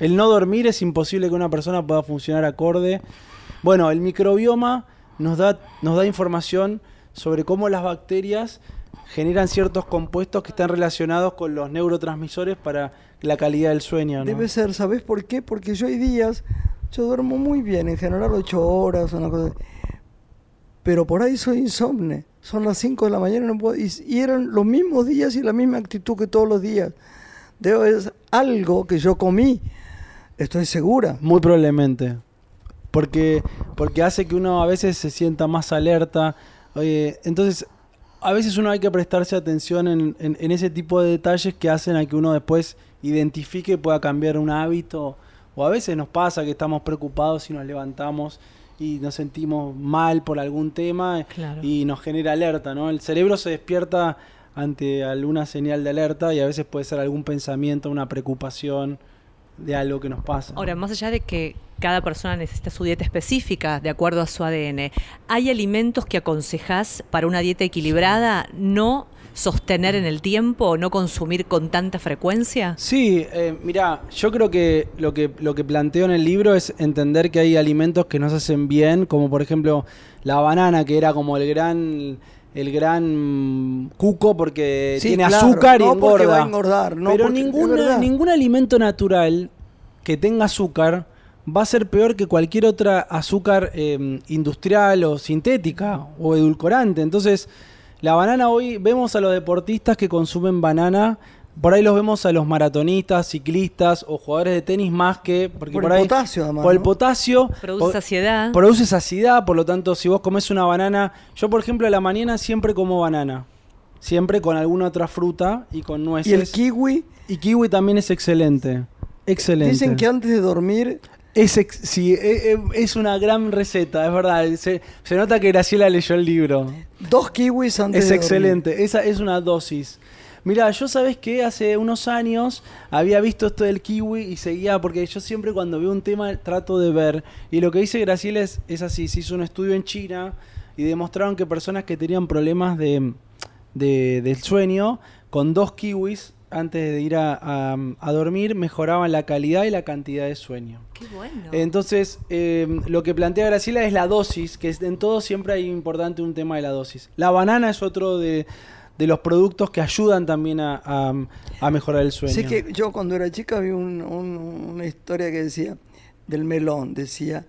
El no dormir es imposible que una persona pueda funcionar acorde. Bueno, el microbioma nos da, nos da información sobre cómo las bacterias generan ciertos compuestos que están relacionados con los neurotransmisores para la calidad del sueño. ¿no? Debe ser, ¿sabes por qué? Porque yo hay días, yo duermo muy bien, en general ocho horas, una cosa. Pero por ahí soy insomne. Son las 5 de la mañana no puedo- y, y eran los mismos días y la misma actitud que todos los días. Debo es algo que yo comí, estoy segura. Muy probablemente. Porque, porque hace que uno a veces se sienta más alerta. Oye, entonces, a veces uno hay que prestarse atención en, en- en ese tipo de detalles que hacen a que uno después identifique y pueda cambiar un hábito. O a veces nos pasa que estamos preocupados y nos levantamos y nos sentimos mal por algún tema Claro. y nos genera alerta, ¿no? El cerebro se despierta ante alguna señal de alerta y a veces puede ser algún pensamiento, una preocupación de algo que nos pasa. Ahora, más allá de que cada persona necesita su dieta específica de acuerdo a su ADN, ¿hay alimentos que aconsejás para una dieta equilibrada no sostener en el tiempo o no consumir con tanta frecuencia? Sí, eh, mira, yo creo que lo, que lo que planteo en el libro es entender que hay alimentos que nos hacen bien, como por ejemplo la banana, que era como el gran el gran cuco porque Sí, tiene claro, azúcar y no porque engorda. va a engordar, no Pero porque- verdad. ningún alimento natural que tenga azúcar va a ser peor que cualquier otra azúcar eh, industrial o sintética o edulcorante. Entonces, la banana hoy vemos a los deportistas que consumen banana, por ahí los vemos a los maratonistas, ciclistas o jugadores de tenis más que porque Por por, el ahí potasio, además, por el potasio Produce saciedad. produce saciedad, por lo tanto, si vos comes una banana, yo por ejemplo a la mañana siempre como banana, siempre con alguna otra fruta y con nueces. Y el kiwi, Y kiwi también es excelente. Excelente. dicen que antes de dormir, es, ex- sí, e- e- es una gran receta, es verdad. Se, se nota que Graciela leyó el libro. dos kiwis antes Es de dormir. excelente. Esa es una dosis. Mira, yo sabes que hace unos años había visto esto del kiwi y seguía, porque yo siempre cuando veo un tema trato de ver. Y lo que dice Graciela es, es así, se hizo un estudio en China y demostraron que personas que tenían problemas de, de- del sueño, con dos kiwis antes de ir a, a- a dormir, mejoraban la calidad y la cantidad de sueño. Qué bueno. Entonces, eh, lo que plantea Graciela es la dosis, que en todo siempre hay importante un tema de la dosis. La banana es otro de, de los productos que ayudan también a, a- a mejorar el sueño. Sé que yo cuando era chica vi un- un- una historia que decía, del melón, decía,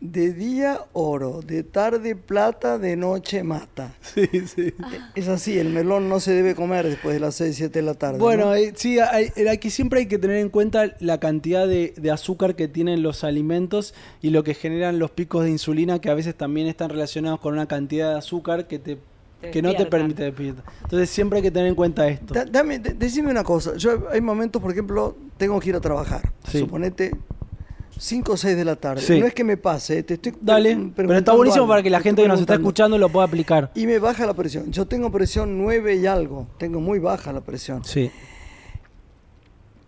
de día oro, de tarde plata, de noche mata. Sí, sí. Es así, el melón no se debe comer después de las 6, 7 de la tarde. Bueno, ¿no? eh, sí, hay- aquí siempre hay que tener en cuenta la cantidad de, de azúcar que tienen los alimentos y lo que generan los picos de insulina, que a veces también están relacionados con una cantidad de azúcar que te Te que no te permite despiertar. Entonces siempre hay que tener en cuenta esto. Da- dame, de- decime una cosa. Yo hay momentos, por ejemplo, tengo que ir a trabajar. Sí. Suponete 5 o 6 de la tarde. Sí. No es que me pase, te estoy Dale, pero está buenísimo algo, para que la te gente que nos está escuchando lo pueda aplicar. Y me baja la presión. Yo tengo presión 9 y algo. Tengo muy baja la presión. Sí.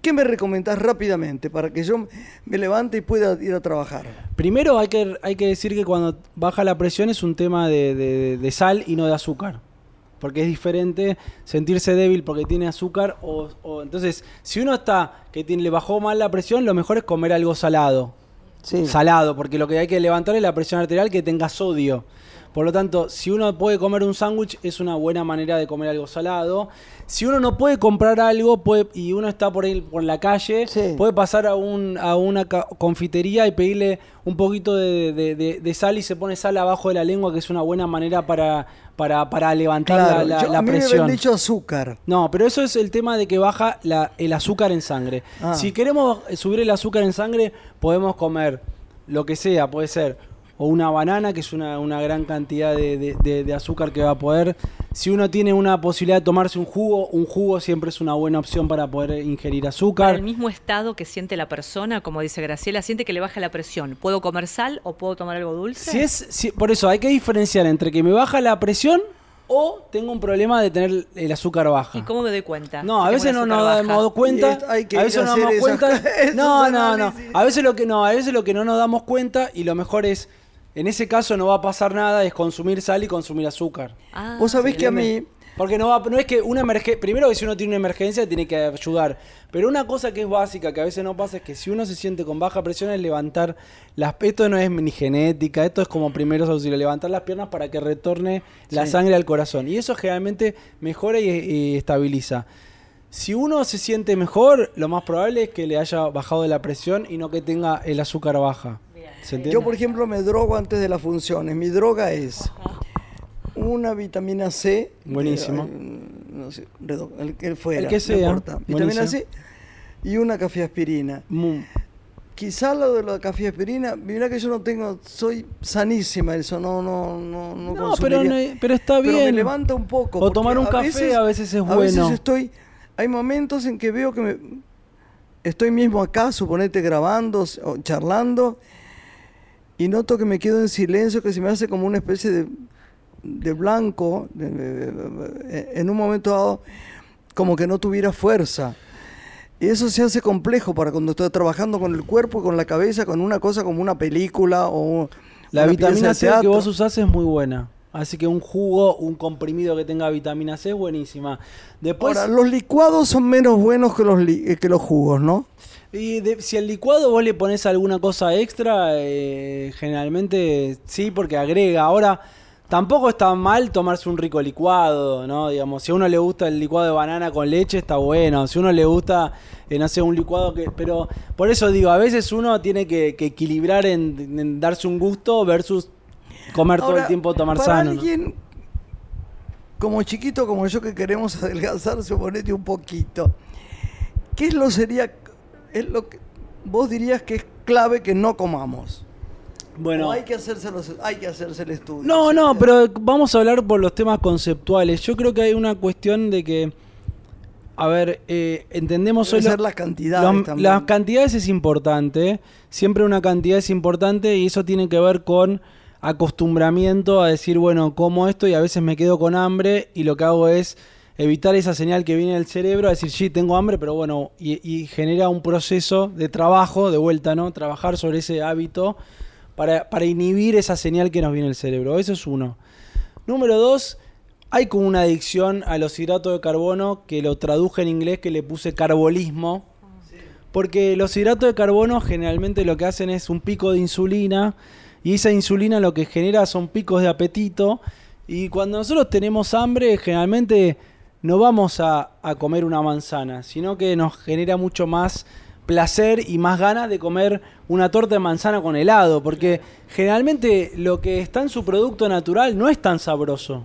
¿Qué me recomendás rápidamente para que yo me levante y pueda ir a trabajar? Primero hay que, hay que decir que cuando baja la presión es un tema de, de- de sal y no de azúcar. Porque es diferente sentirse débil porque tiene azúcar o, o- entonces si uno está que tiene, le bajó mal la presión, lo mejor es comer algo salado. Sí. Salado, porque lo que hay que levantar es la presión arterial que tenga sodio. Por lo tanto, si uno puede comer un sándwich, es una buena manera de comer algo salado. Si uno no puede comprar algo puede, y uno está por ahí por la calle, Sí. puede pasar a, un, a una confitería y pedirle un poquito de, de- de- de sal y se pone sal abajo de la lengua, que es una buena manera para, para, para levantar Claro, la, la- yo- la a mí presión. dicho azúcar. No, pero eso es el tema de que baja la- el azúcar en sangre. Ah. Si queremos subir el azúcar en sangre, podemos comer lo que sea, puede ser o una banana, que es una, una gran cantidad de, de- de- de azúcar que va a poder. Si uno tiene una posibilidad de tomarse un jugo, un jugo siempre es una buena opción para poder ingerir Para azúcar. el mismo estado que siente la persona, como dice Graciela, siente que le baja la presión. ¿Puedo comer sal o puedo tomar algo dulce? Si es, si- por eso hay que diferenciar entre que me baja la presión o tengo un problema de tener el azúcar baja. ¿Y cómo me doy cuenta? No, a veces no nos damos cuenta. Hay que a veces no nos damos cuenta. No, no, no. A veces lo que no, a veces lo que no nos damos cuenta y lo mejor es, en ese caso no va a pasar nada, es consumir sal y consumir azúcar. Ah, Vos sabés que a mí, Porque no, va, no es que una emergencia. Primero que si uno tiene una emergencia tiene que ayudar. Pero una cosa que es básica, que a veces no pasa, es que si uno se siente con baja presión es levantar las. Esto no es ni genética, esto es como primeros auxilios. Levantar las piernas para que retorne la Sí. sangre al corazón. Y eso generalmente mejora y, y estabiliza. Si uno se siente mejor, lo más probable es que le haya bajado de la presión y no que tenga el azúcar baja. Yo por ejemplo me drogo antes de las funciones. Mi droga es una vitamina C. Buenísimo. eh, no sé, el que fuera. El que sea. Vitamina Buenísimo. C y una cafeaspirina. Mu- Quizá lo de la cafeaspirina, mira que yo no tengo, soy sanísima, eso no, no, no, no, No, pero, no- pero está Pero bien. me levanta un poco. O tomar un café a veces es A veces bueno. estoy, hay momentos en que veo que me, estoy mismo acá, suponete grabando o charlando, y noto que me quedo en silencio, que se me hace como una especie de, de blanco, de- de- de- en un momento dado, como que no tuviera fuerza. Y eso se hace complejo para cuando estoy trabajando con el cuerpo, con la cabeza, con una cosa como una película o La vitamina C que vos usás es muy buena. Así que un jugo, un comprimido que tenga vitamina C es buenísima. Después, Ahora, los licuados son menos buenos que los, li- que los jugos, ¿no? Y de- si al licuado vos le pones alguna cosa extra, eh, generalmente sí, porque agrega. Ahora, tampoco está mal tomarse un rico licuado, ¿no? Digamos, si a uno le gusta el licuado de banana con leche, está bueno. Si a uno le gusta, eh, no sé, un licuado que... Pero por eso digo, a veces uno tiene que, que equilibrar en, en darse un gusto versus comer todo el tiempo tomar para sano. ¿no? alguien como chiquito como yo que queremos adelgazar, suponete un poquito, ¿qué es lo sería, es lo que vos dirías que es clave que no comamos? Bueno, O hay que hacerse los- hay que hacerse el estudio. No, no, pero vamos a hablar por los temas conceptuales. Yo creo que hay una cuestión de que, a ver, eh, entendemos Debe hoy lo- las cantidades los- también. las cantidades es importante, siempre una cantidad es importante y eso tiene que ver con acostumbramiento a decir, bueno, como esto y a veces me quedo con hambre y lo que hago es evitar esa señal que viene del cerebro a decir, sí, tengo hambre, pero bueno, y, genera un proceso de trabajo, de vuelta, ¿no? Trabajar sobre ese hábito para, para inhibir esa señal que nos viene del cerebro. Eso es uno. Número dos, hay como una adicción a los hidratos de carbono que lo traduje en inglés que le puse carbolismo. Porque los hidratos de carbono generalmente lo que hacen es un pico de insulina y esa insulina lo que genera son picos de apetito y cuando nosotros tenemos hambre generalmente no vamos a, a comer una manzana, sino que nos genera mucho más placer y más ganas de comer una torta de manzana con helado, porque generalmente lo que está en su producto natural no es tan sabroso.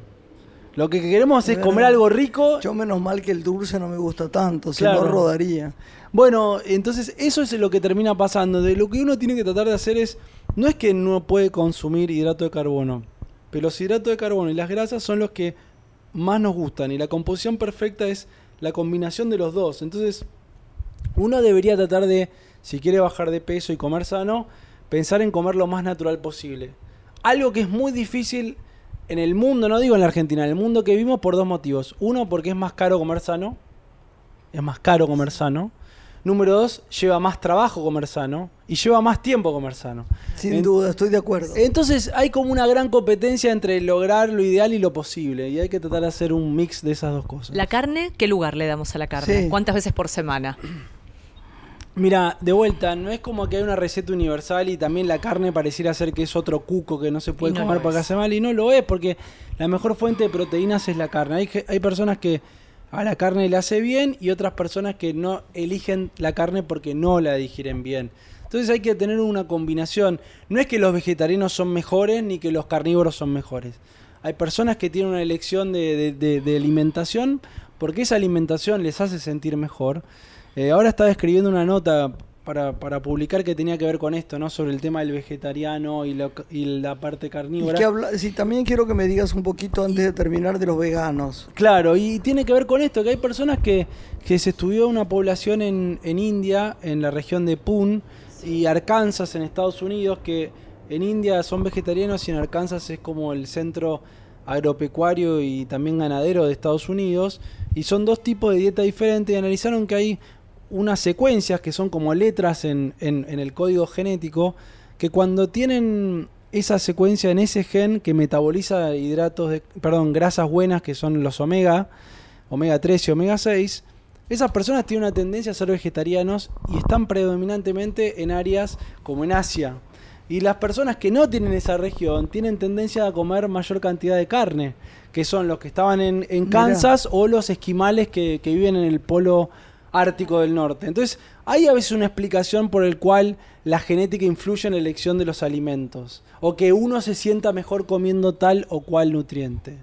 Lo que queremos es comer algo rico Yo menos mal que el dulce no me gusta tanto, si Claro. no rodaría. bueno, entonces eso es lo que termina pasando. De lo que uno tiene que tratar de hacer es, no es que no puede consumir hidrato de carbono, pero los hidratos de carbono y las grasas son los que más nos gustan y la composición perfecta es la combinación de los dos. Entonces, uno debería tratar de, si quiere bajar de peso y comer sano, pensar en comer lo más natural posible. Algo que es muy difícil en el mundo, no digo en la Argentina, en el mundo que vivimos por dos motivos. Uno, porque es más caro comer sano. Es más caro comer sano. Número dos, lleva más trabajo comer sano. Y lleva más tiempo comer sano. Sin En- duda, estoy de acuerdo. Entonces hay como una gran competencia entre lograr lo ideal y lo posible. Y hay que tratar de hacer un mix de esas dos cosas. ¿La carne? ¿Qué lugar le damos a la carne? Sí. ¿Cuántas veces por semana? Mira, de vuelta, no es como que hay una receta universal y también la carne pareciera ser que es otro cuco que no se puede no comer porque es. hace mal y no lo es porque la mejor fuente de proteínas es la carne. Hay personas que a la carne le hace bien y otras personas que no eligen la carne porque no la digieren bien. Entonces hay que tener una combinación. No es que los vegetarianos son mejores ni que los carnívoros son mejores. Hay personas que tienen una elección de, alimentación porque esa alimentación les hace sentir mejor. Eh, ahora estaba escribiendo una nota para, para publicar que tenía que ver con esto, ¿no? Sobre el tema del vegetariano y, lo- y la parte Y carnívora. que habla, sí, también quiero que me digas un poquito antes de terminar de los veganos. Claro, y tiene que ver con esto, que hay personas que, que se estudió una población en, en India, en la región de Pune y Arkansas, en Estados Unidos, que en India son vegetarianos y en Arkansas es como el centro agropecuario y también ganadero de Estados Unidos, y son dos tipos de dieta diferentes, y analizaron que hay unas secuencias que son como letras en, en- en el código genético, que cuando tienen esa secuencia en ese gen que metaboliza hidratos de, perdón, grasas buenas que son los omega, omega 3 y omega 6, esas personas tienen una tendencia a ser vegetarianos y están predominantemente en áreas como en Asia. Y las personas que no tienen esa región tienen tendencia a comer mayor cantidad de carne, que son los que estaban en, en Mirá. Kansas o los esquimales que, que viven en el polo ártico del norte. Entonces, hay a veces una explicación por el cual la genética influye en la elección de los alimentos, o que uno se sienta mejor comiendo tal o cual nutriente.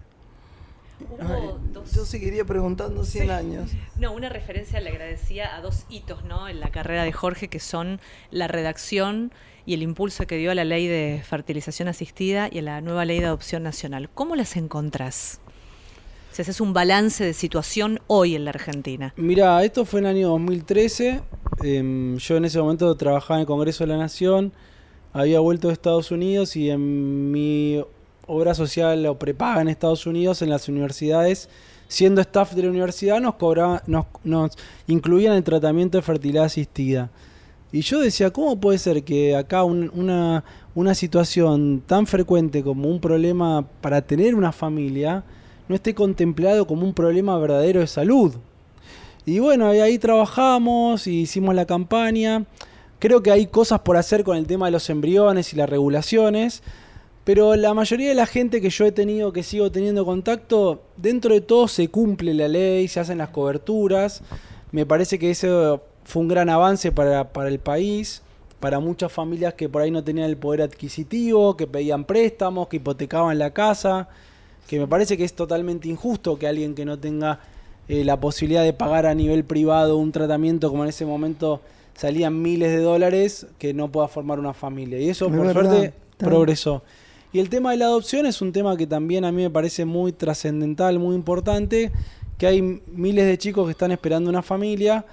Ay, yo seguiría preguntando 100 años. No, una referencia le agradecía a dos hitos ¿no? en la carrera de Jorge, que son la redacción y el impulso que dio a la ley de fertilización asistida y a la nueva ley de adopción nacional. ¿Cómo las encontrás? Si haces un balance de situación hoy en la Argentina. Mira, esto fue en el año 2013. em, yo en ese momento trabajaba en el Congreso de la Nación. Había vuelto de Estados Unidos y en mi obra social o prepaga en Estados Unidos, en las universidades, siendo staff de la universidad, nos, cobraba, nos, incluían el tratamiento de fertilidad asistida. Y yo decía, ¿cómo puede ser que acá un- una, una situación tan frecuente como un problema para tener una familia no esté contemplado como un problema verdadero de salud? Y bueno, ahí, trabajamos y hicimos la campaña. Creo que hay cosas por hacer con el tema de los embriones y las regulaciones. Pero la mayoría de la gente que yo he tenido, que sigo teniendo contacto, dentro de todo se cumple la ley, se hacen las coberturas. Me parece que eso fue un gran avance para, para el país, para muchas familias que por ahí no tenían el poder adquisitivo, que pedían préstamos, que hipotecaban la casa, que me parece que es totalmente injusto que alguien que no tenga eh, la posibilidad de pagar a nivel privado un tratamiento como en ese momento salían miles de dólares, que no pueda formar una familia. Y eso Es por verdad, suerte progresó. Y el tema de la adopción es un tema que también a mí me parece muy trascendental, muy importante, que hay miles de chicos que están esperando una familia.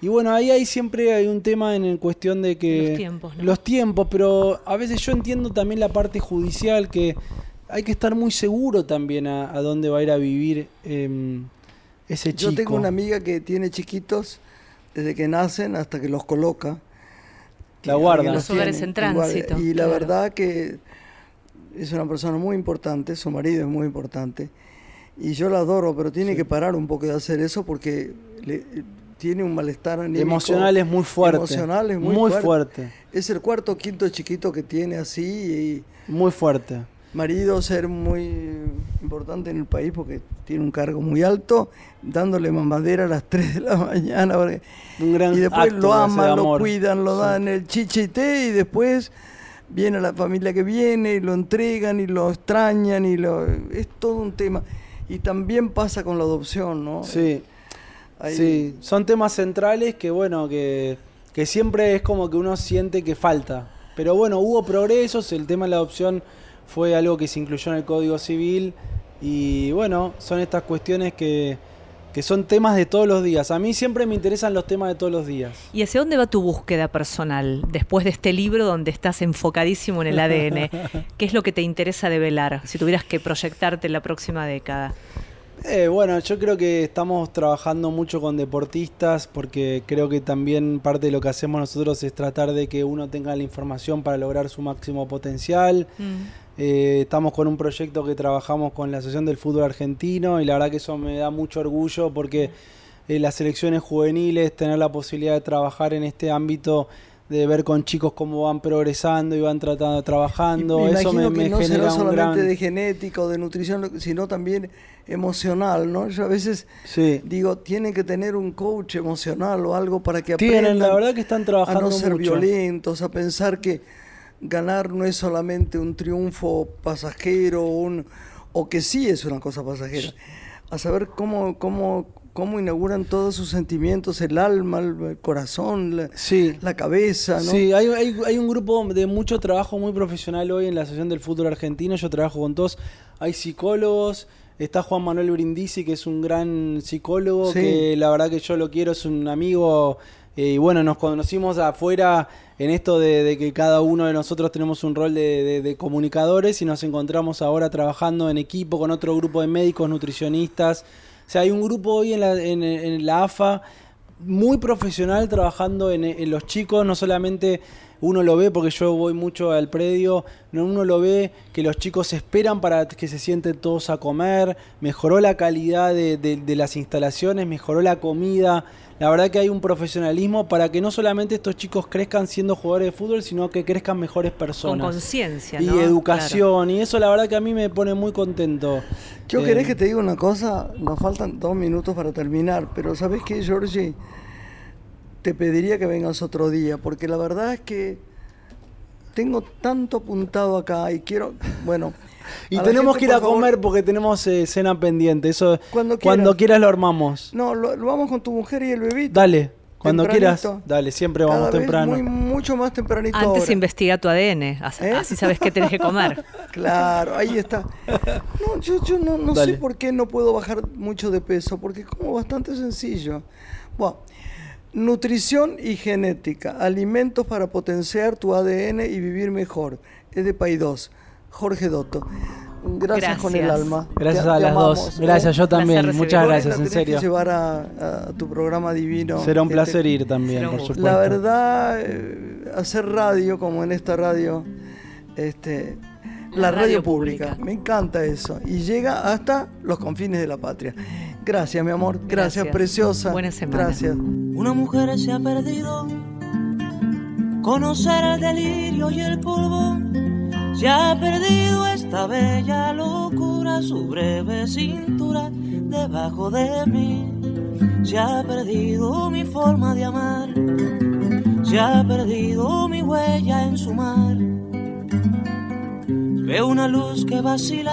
Y bueno, ahí hay siempre hay un tema en cuestión de que... Los tiempos, ¿no? Los tiempos, pero a veces yo entiendo también la parte judicial, que hay que estar muy seguro también a, a dónde va a ir a vivir em, ese chico. Yo tengo una amiga que tiene chiquitos desde que nacen hasta que los coloca. La guarda. Los hogares en igual. tránsito, Y la claro. verdad que es una persona muy importante, su marido es muy importante. Y yo la adoro, pero tiene que parar un poco de hacer eso porque le- tiene un malestar anímico. Emocional es muy fuerte. Emocional es muy, muy fuerte. fuerte. Es el cuarto o quinto chiquito que tiene así Muy fuerte. Marido ser muy importante en el país porque tiene un cargo muy alto, dándole mamadera a las 3 de la mañana. Un gran y después lo aman, lo cuidan, lo Sí. dan el chiche y después viene la familia que viene y lo entregan y lo extrañan y lo es todo un tema. Y también pasa con la adopción, ¿no? Sí, sí. Son temas centrales que, bueno, que, que siempre es como que uno siente que falta. Pero bueno, hubo progresos, el tema de la adopción fue algo que se incluyó en el Código Civil y bueno, son estas cuestiones que, que son temas de todos los días. A mí siempre me interesan los temas de todos los días. ¿Y hacia dónde va tu búsqueda personal después de este libro donde estás enfocadísimo en el ADN? ¿Qué es lo que te interesa develar si tuvieras que proyectarte en la próxima década? Eh, bueno, yo creo que estamos trabajando mucho con deportistas porque creo que también parte de lo que hacemos nosotros es tratar de que uno tenga la información para lograr su máximo potencial. Eh, estamos con un proyecto que trabajamos con la Asociación del Fútbol Argentino y la verdad que eso me da mucho orgullo porque eh, las selecciones juveniles, tener la posibilidad de trabajar en este ámbito, de ver con chicos cómo van progresando y van tratando, trabajando, me eso me, que me no genera será un solamente gran... de genética o de nutrición, sino también emocional, ¿no? Yo a veces Sí. digo, tienen que tener un coach emocional o algo para que Tienen, aprendan la verdad que están a trabajando no ser mucho. violentos, a pensar que ganar no es solamente un triunfo pasajero un, o que sí es una cosa pasajera. A saber cómo, cómo cómo inauguran todos sus sentimientos, el alma, el corazón, la, Sí. la cabeza, ¿no? Sí, hay, hay- hay un grupo de mucho trabajo muy profesional hoy en la Asociación del Fútbol Argentino. Yo trabajo con todos. Hay psicólogos. Está Juan Manuel Brindisi, que es un gran psicólogo, Sí. que la verdad que yo lo quiero, es un amigo. Eh, y bueno, nos conocimos afuera en esto de, que cada uno de nosotros tenemos un rol de, comunicadores y nos encontramos ahora trabajando en equipo con otro grupo de médicos, nutricionistas. O sea, hay un grupo hoy en la, AFA muy profesional trabajando en los chicos, no solamente uno lo ve porque yo voy mucho al predio, no uno lo ve que los chicos esperan para que se sienten todos a comer, mejoró la calidad de, de- de las instalaciones, mejoró la comida, la verdad que hay un profesionalismo para que no solamente estos chicos crezcan siendo jugadores de fútbol, sino que crezcan mejores Con personas. conciencia, Y ¿no? educación, y eso la verdad que a mí me pone muy contento. Yo Eh, querés que te diga una cosa, nos faltan dos minutos para terminar, pero ¿sabes qué, Georgie? Te pediría que vengas otro día, porque la verdad es que tengo tanto apuntado acá y quiero, bueno... Y tenemos gente, que ir a por favor, comer porque tenemos eh, cena pendiente. Eso Cuando cuando quieras. quieras lo armamos. No, lo, lo vamos con tu mujer y el bebito. Dale, cuando quieras. Dale, siempre vamos Cada vez temprano. muy- mucho más tempranito Antes ahora. investiga tu ADN, así, ¿Eh? así sabes qué tenés que comer. Claro, ahí está. No, yo, yo no, no sé por qué no puedo bajar mucho de peso, porque como bastante sencillo. Bueno, nutrición y genética, alimentos para potenciar tu ADN y vivir mejor. Es de Paidós, Jorge Dotto. Gracias, con el alma. Gracias Te- a te las amamos, dos. ¿eh? Gracias, yo también. Muchas gracias, en serio. que llevar a, a tu programa divino. Será un placer ir también, por supuesto. La verdad, eh, hacer radio como en esta radio, este, la, La radio, radio pública. pública. me encanta eso. Y llega hasta los confines de la patria. Gracias, mi amor. Gracias, Gracias. preciosa. Buena semana. Gracias. Una mujer se ha perdido. Conocer el delirio y el polvo. Se ha perdido esta bella locura, su breve cintura debajo de mí. Se ha perdido mi forma de amar. Se ha perdido mi huella en su mar. Veo una luz que vacila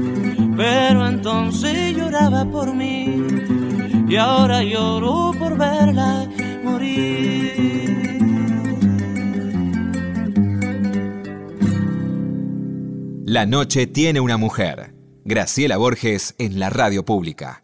Pero entonces lloraba por mí y ahora lloro por verla morir. La noche tiene una mujer. Graciela Borges en la radio pública.